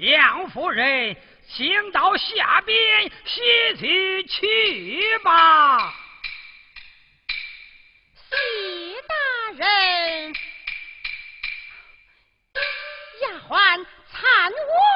杨夫人，请到下边歇息去吧。谢大人，丫鬟参我。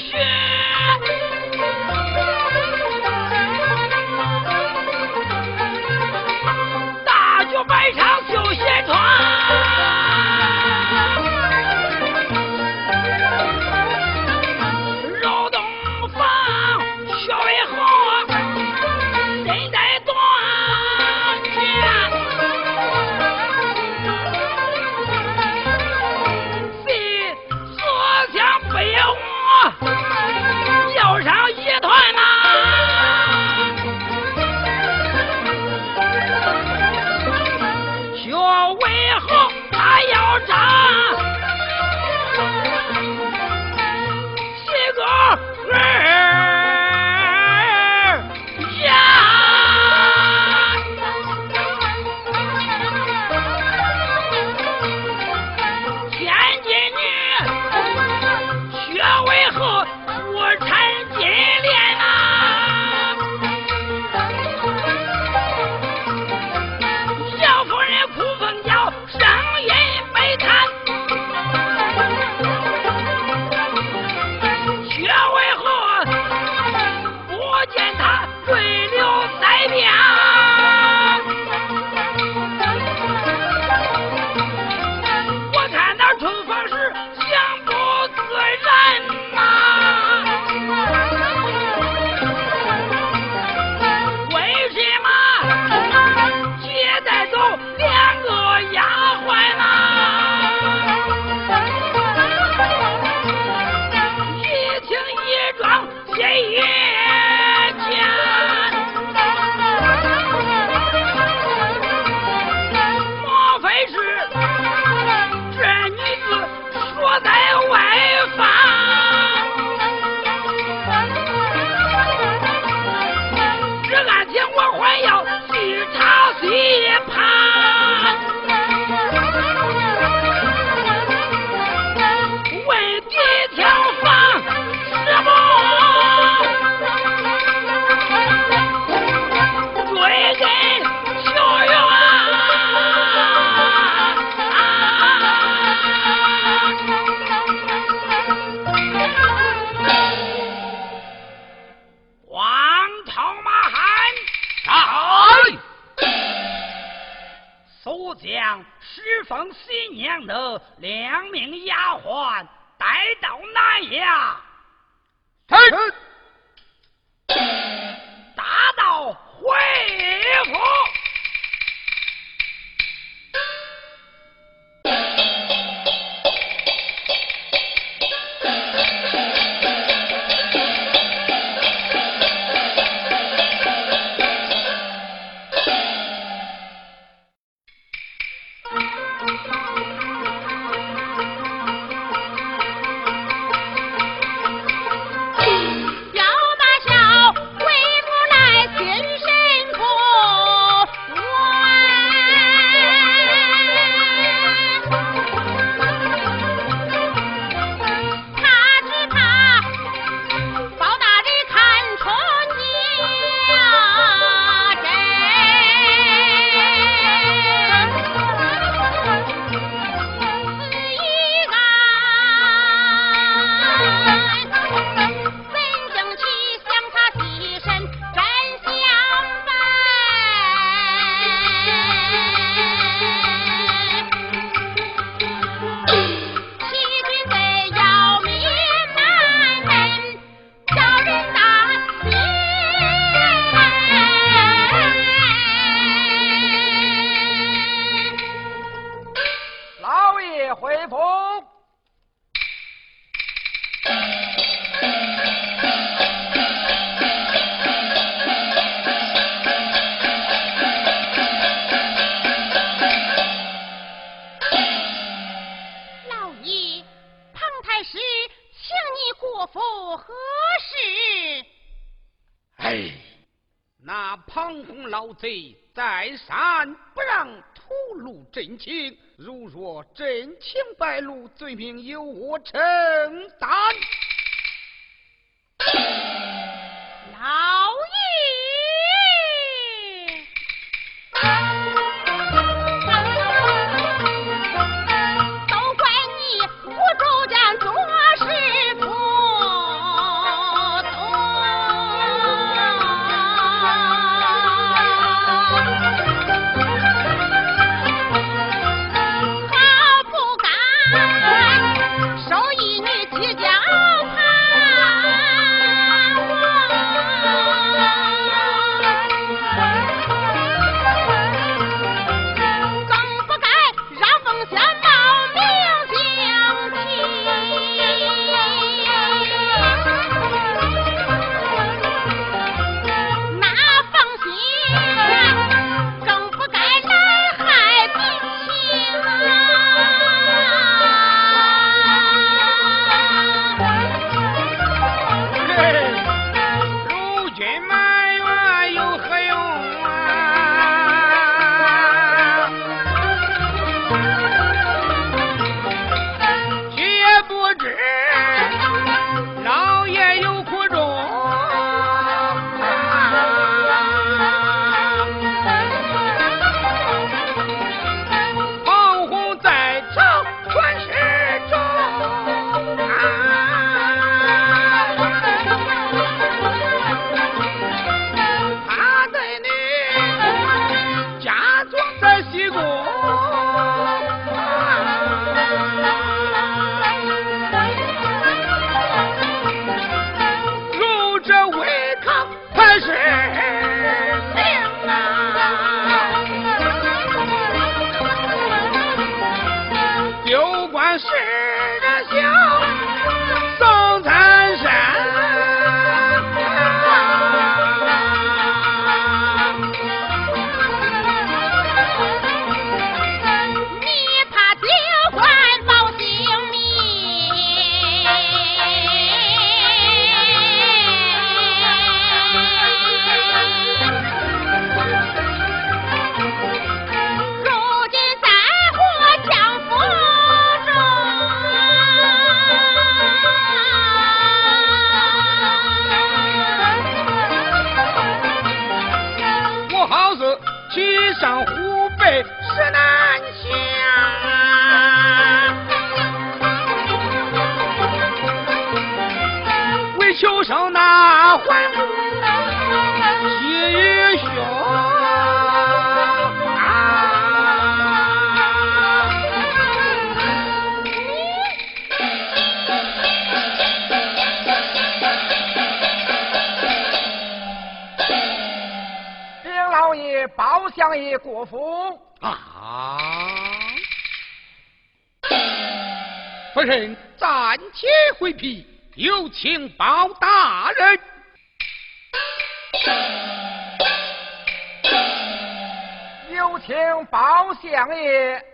谢清白露罪名由我承担老爷相爷过府啊！夫人暂且回避，有请包大人。有请包相爷。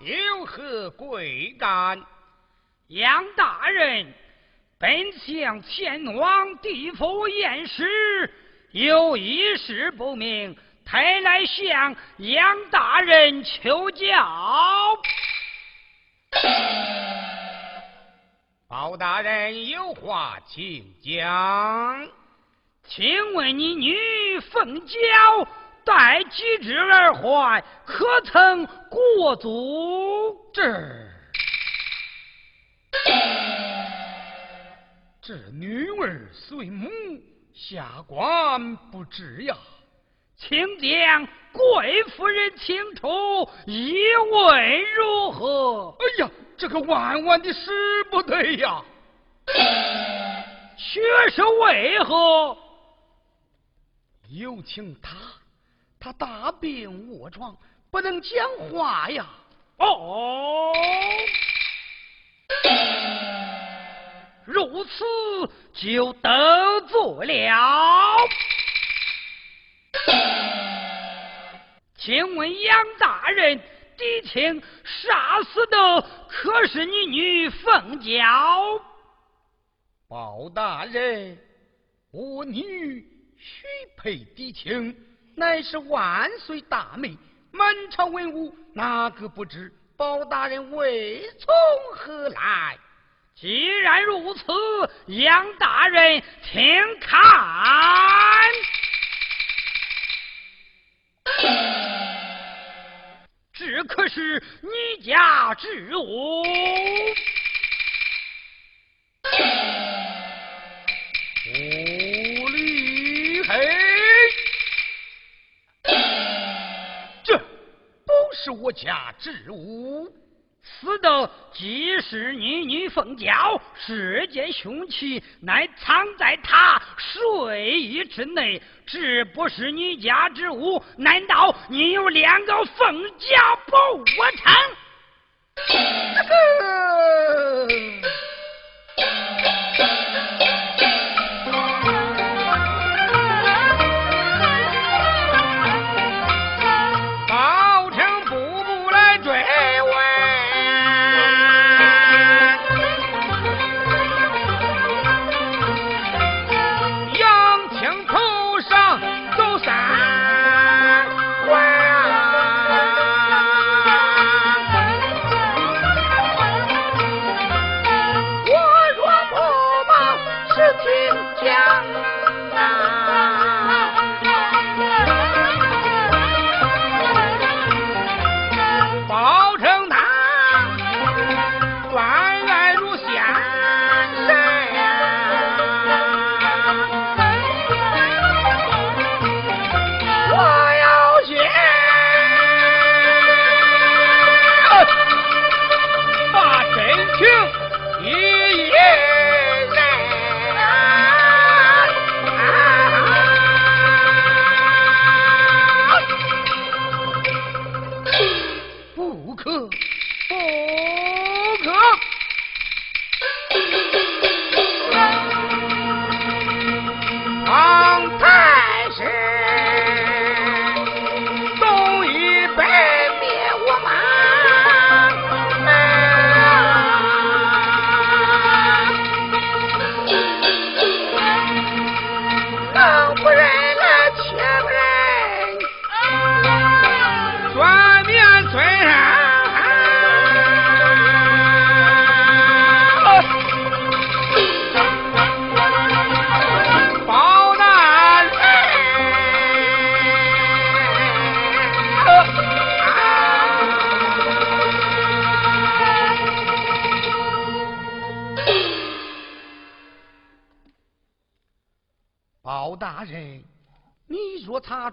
有何贵干？杨大人，本想前往地府验尸，有一事不明，特来向杨大人求教。包大人有话请讲。请问你女凤娇？待几之而还，可曾过足？这这女儿随母下官不知呀，请将贵夫人请出，一问如何？哎呀，这个万万的使不得呀！却是为何？有请他。他大病卧床，不能讲话呀！哦，如此就得罪了。请问杨大人，狄青杀死的可是你女凤娇？包大人，我女许配狄青。乃是万岁大美，满朝文武哪个不知？包大人为从何来？既然如此，杨大人请看，这可是你家之物。是我家之物，死的即是你女凤娇，世间凶器乃藏在她睡衣之内，这不是你家之物，难道你有两个凤娇不成？枪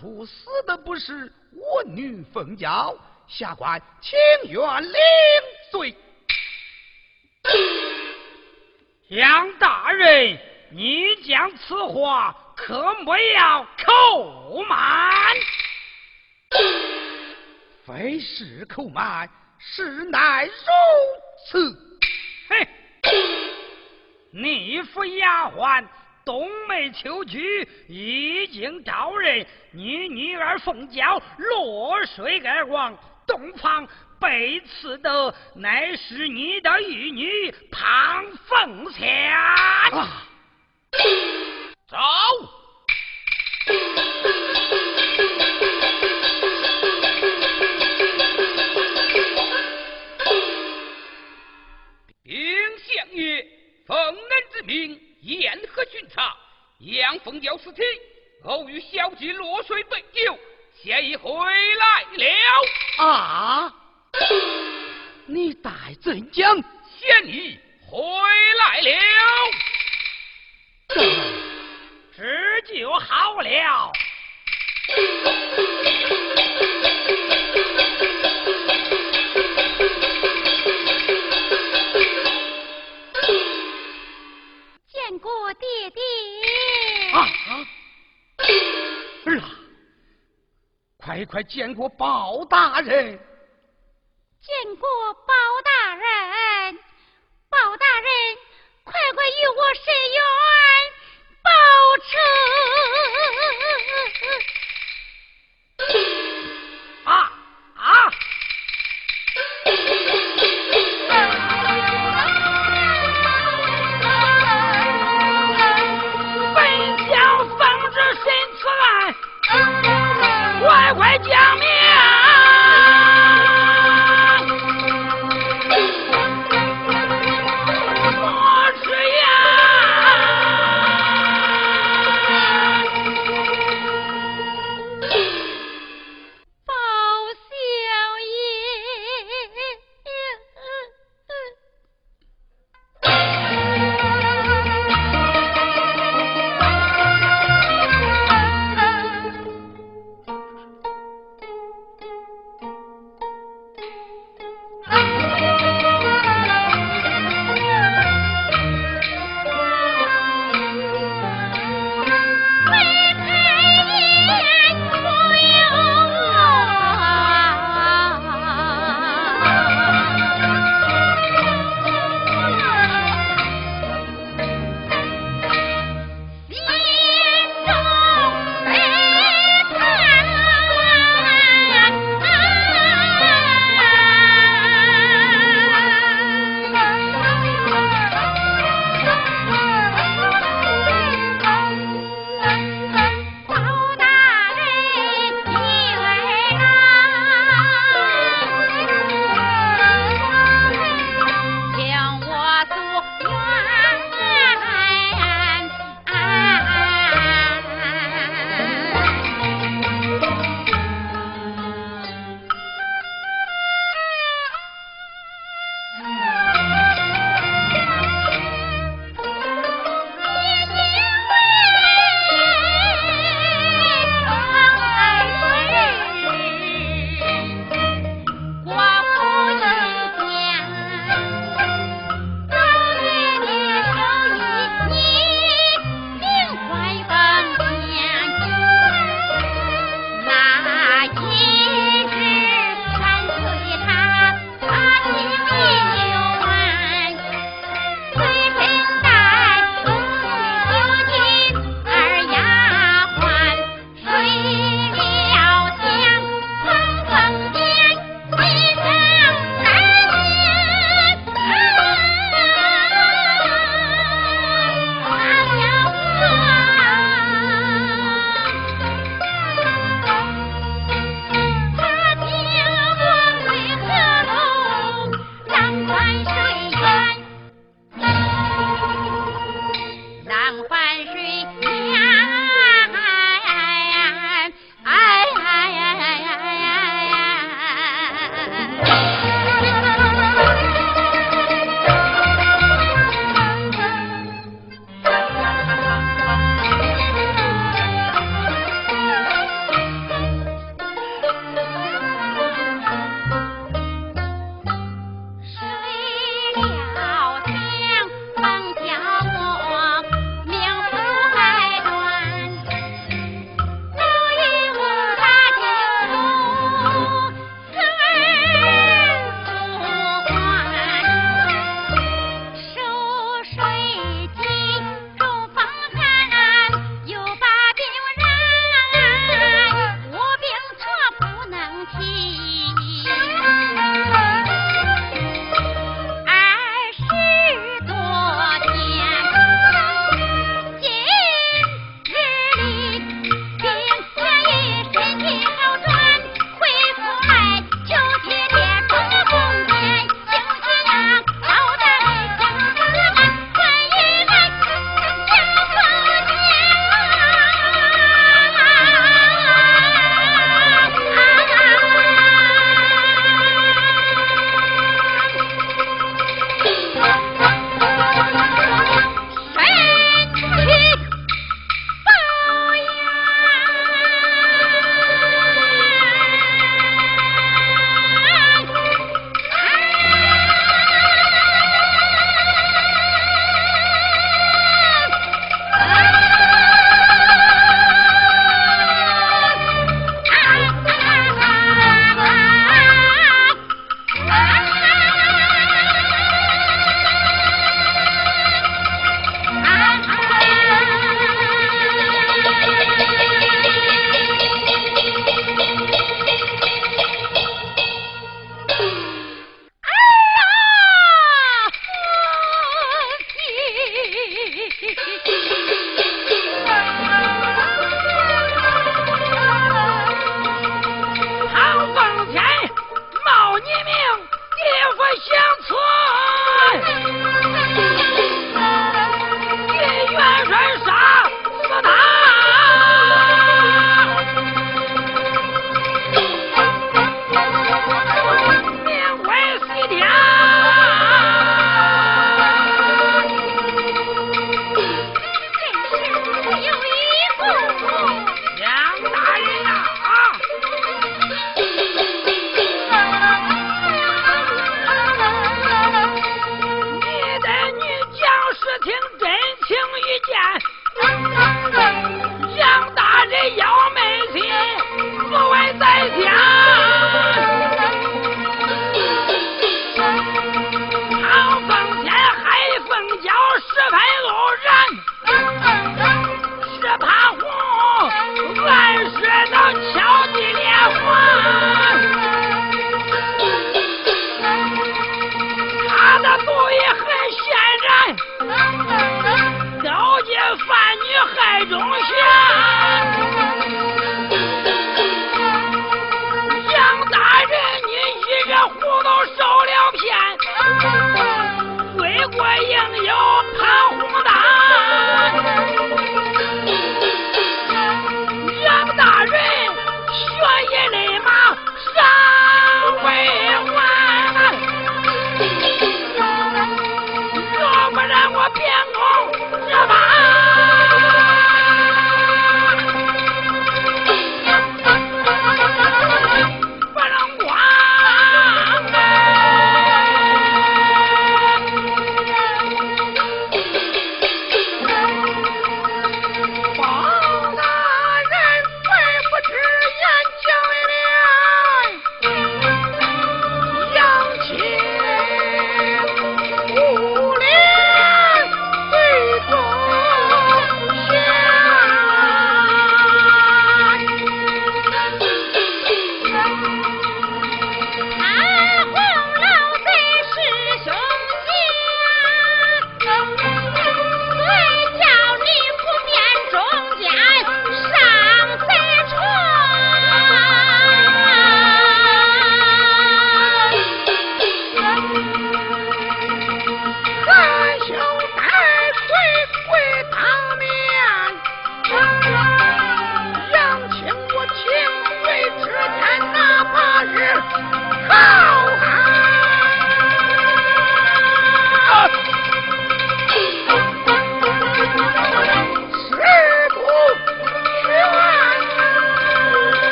若查出死的不是我女凤娇，下官情愿领罪。杨大人，你讲此话可莫要口慢。非是口慢，实乃如此。嘿，逆府丫鬟冬梅秋菊已经招认，你女儿凤娇落水而亡，洞房。被刺的乃是你的玉女庞凤仙。走。禀相爷，奉恩之命，沿河巡查，杨凤娇尸体偶遇小姐落水被救，现已回来了。啊！你待怎讲？现已回来了，这就好了。快见过包大人。见过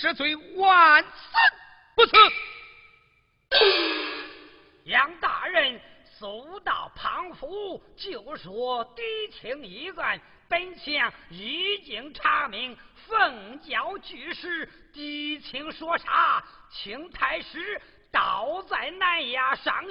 之罪，万死不辞。杨大人速到庞府，就说敌情已案，本相已经查明，奉教具实，敌情说啥，请太师倒在南衙上。